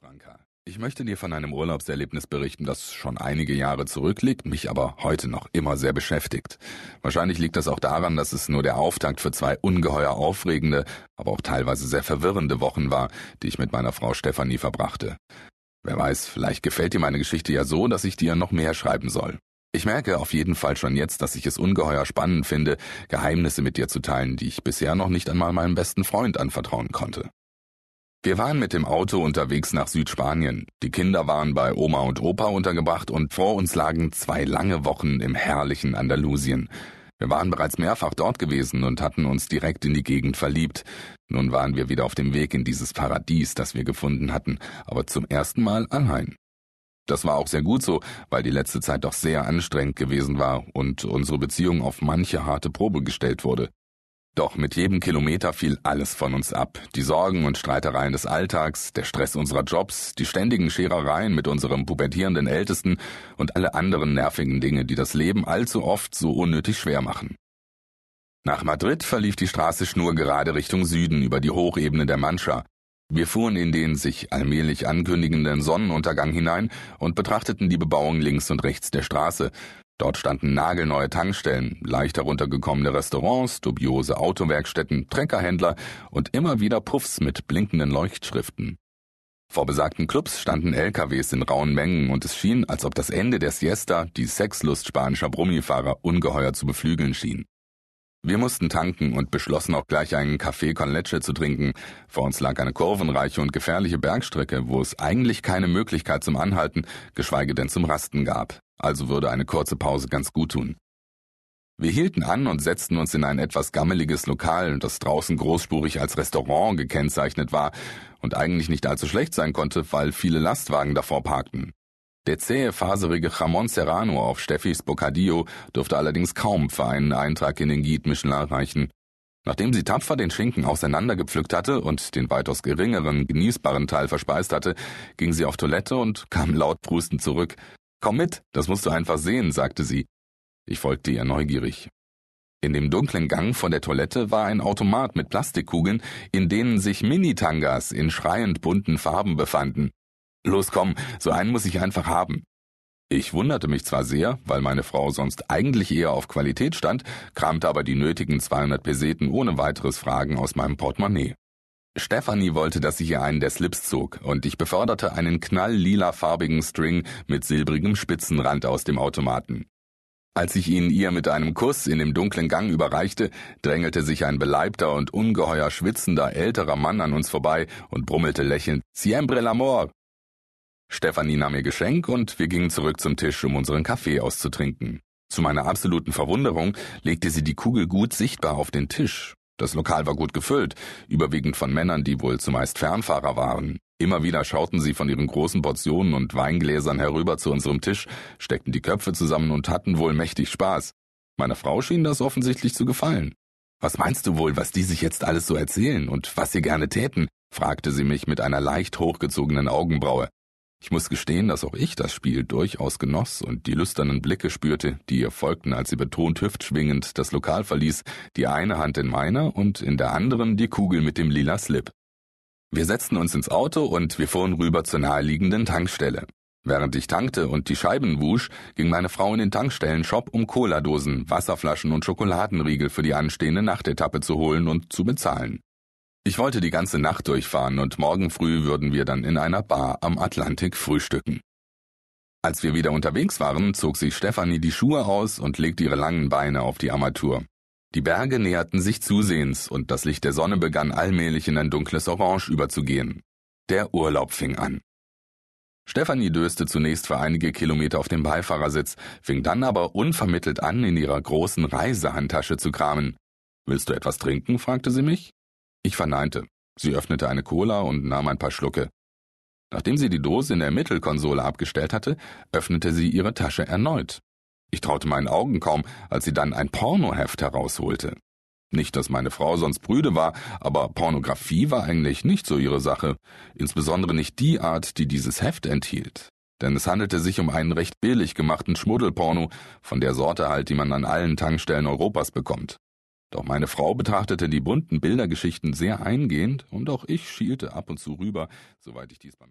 Franka. Ich möchte dir von einem Urlaubserlebnis berichten, das schon einige Jahre zurückliegt, mich aber heute noch immer sehr beschäftigt. Wahrscheinlich liegt das auch daran, dass es nur der Auftakt für zwei ungeheuer aufregende, aber auch teilweise sehr verwirrende Wochen war, die ich mit meiner Frau Stefanie verbrachte. Wer weiß, vielleicht gefällt dir meine Geschichte ja so, dass ich dir noch mehr schreiben soll. Ich merke auf jeden Fall schon jetzt, dass ich es ungeheuer spannend finde, Geheimnisse mit dir zu teilen, die ich bisher noch nicht einmal meinem besten Freund anvertrauen konnte. Wir waren mit dem Auto unterwegs nach Südspanien. Die Kinder waren bei Oma und Opa untergebracht und vor uns lagen zwei lange Wochen im herrlichen Andalusien. Wir waren bereits mehrfach dort gewesen und hatten uns direkt in die Gegend verliebt. Nun waren wir wieder auf dem Weg in dieses Paradies, das wir gefunden hatten, aber zum ersten Mal allein. Das war auch sehr gut so, weil die letzte Zeit doch sehr anstrengend gewesen war und unsere Beziehung auf manche harte Probe gestellt wurde. Doch mit jedem Kilometer fiel alles von uns ab. Die Sorgen und Streitereien des Alltags, der Stress unserer Jobs, die ständigen Scherereien mit unserem pubertierenden Ältesten und alle anderen nervigen Dinge, die das Leben allzu oft so unnötig schwer machen. Nach Madrid verlief die Straße schnurgerade Richtung Süden über die Hochebene der Mancha. Wir fuhren in den sich allmählich ankündigenden Sonnenuntergang hinein und betrachteten die Bebauung links und rechts der Straße, Dort standen nagelneue Tankstellen, leicht heruntergekommene Restaurants, dubiose Autowerkstätten, Treckerhändler und immer wieder Puffs mit blinkenden Leuchtschriften. Vor besagten Clubs standen LKWs in rauen Mengen und es schien, als ob das Ende der Siesta die Sexlust spanischer Brummifahrer ungeheuer zu beflügeln schien. Wir mussten tanken und beschlossen auch gleich einen Café con leche zu trinken. Vor uns lag eine kurvenreiche und gefährliche Bergstrecke, wo es eigentlich keine Möglichkeit zum Anhalten, geschweige denn zum Rasten gab also würde eine kurze Pause ganz gut tun. Wir hielten an und setzten uns in ein etwas gammeliges Lokal, das draußen großspurig als Restaurant gekennzeichnet war und eigentlich nicht allzu schlecht sein konnte, weil viele Lastwagen davor parkten. Der zähe, faserige Jamon Serrano auf Steffis Bocadillo durfte allerdings kaum für einen Eintrag in den Guide Michelin reichen. Nachdem sie tapfer den Schinken auseinandergepflückt hatte und den weitaus geringeren, genießbaren Teil verspeist hatte, ging sie auf Toilette und kam laut prustend zurück, Komm mit, das musst du einfach sehen, sagte sie. Ich folgte ihr neugierig. In dem dunklen Gang vor der Toilette war ein Automat mit Plastikkugeln, in denen sich Mini-Tangas in schreiend bunten Farben befanden. Los komm, so einen muss ich einfach haben. Ich wunderte mich zwar sehr, weil meine Frau sonst eigentlich eher auf Qualität stand, kramte aber die nötigen 200 Peseten ohne weiteres Fragen aus meinem Portemonnaie. Stephanie wollte, dass ich ihr einen der Slips zog, und ich beförderte einen knalllila-farbigen String mit silbrigem Spitzenrand aus dem Automaten. Als ich ihn ihr mit einem Kuss in dem dunklen Gang überreichte, drängelte sich ein beleibter und ungeheuer schwitzender älterer Mann an uns vorbei und brummelte lächelnd Siempre l'amor. Stephanie nahm ihr Geschenk und wir gingen zurück zum Tisch, um unseren Kaffee auszutrinken. Zu meiner absoluten Verwunderung legte sie die Kugel gut sichtbar auf den Tisch. Das Lokal war gut gefüllt, überwiegend von Männern, die wohl zumeist Fernfahrer waren. Immer wieder schauten sie von ihren großen Portionen und Weingläsern herüber zu unserem Tisch, steckten die Köpfe zusammen und hatten wohl mächtig Spaß. Meiner Frau schien das offensichtlich zu gefallen. Was meinst du wohl, was die sich jetzt alles so erzählen und was sie gerne täten? fragte sie mich mit einer leicht hochgezogenen Augenbraue. Ich muss gestehen, dass auch ich das Spiel durchaus genoss und die lüsternen Blicke spürte, die ihr folgten, als sie betont hüftschwingend das Lokal verließ, die eine Hand in meiner und in der anderen die Kugel mit dem lila Slip. Wir setzten uns ins Auto und wir fuhren rüber zur naheliegenden Tankstelle. Während ich tankte und die Scheiben wusch, ging meine Frau in den Tankstellen-Shop, um Cola-Dosen, Wasserflaschen und Schokoladenriegel für die anstehende Nachtetappe zu holen und zu bezahlen. Ich wollte die ganze Nacht durchfahren und morgen früh würden wir dann in einer Bar am Atlantik frühstücken. Als wir wieder unterwegs waren, zog sich Stefanie die Schuhe aus und legte ihre langen Beine auf die Armatur. Die Berge näherten sich zusehends und das Licht der Sonne begann allmählich in ein dunkles Orange überzugehen. Der Urlaub fing an. Stefanie döste zunächst für einige Kilometer auf dem Beifahrersitz, fing dann aber unvermittelt an, in ihrer großen Reisehandtasche zu kramen. Willst du etwas trinken? fragte sie mich. Ich verneinte. Sie öffnete eine Cola und nahm ein paar Schlucke. Nachdem sie die Dose in der Mittelkonsole abgestellt hatte, öffnete sie ihre Tasche erneut. Ich traute meinen Augen kaum, als sie dann ein Pornoheft herausholte. Nicht, dass meine Frau sonst brüde war, aber Pornografie war eigentlich nicht so ihre Sache, insbesondere nicht die Art, die dieses Heft enthielt. Denn es handelte sich um einen recht billig gemachten Schmuddelporno, von der Sorte halt, die man an allen Tankstellen Europas bekommt. Doch meine Frau betrachtete die bunten Bildergeschichten sehr eingehend, und auch ich schielte ab und zu rüber, soweit ich dies beim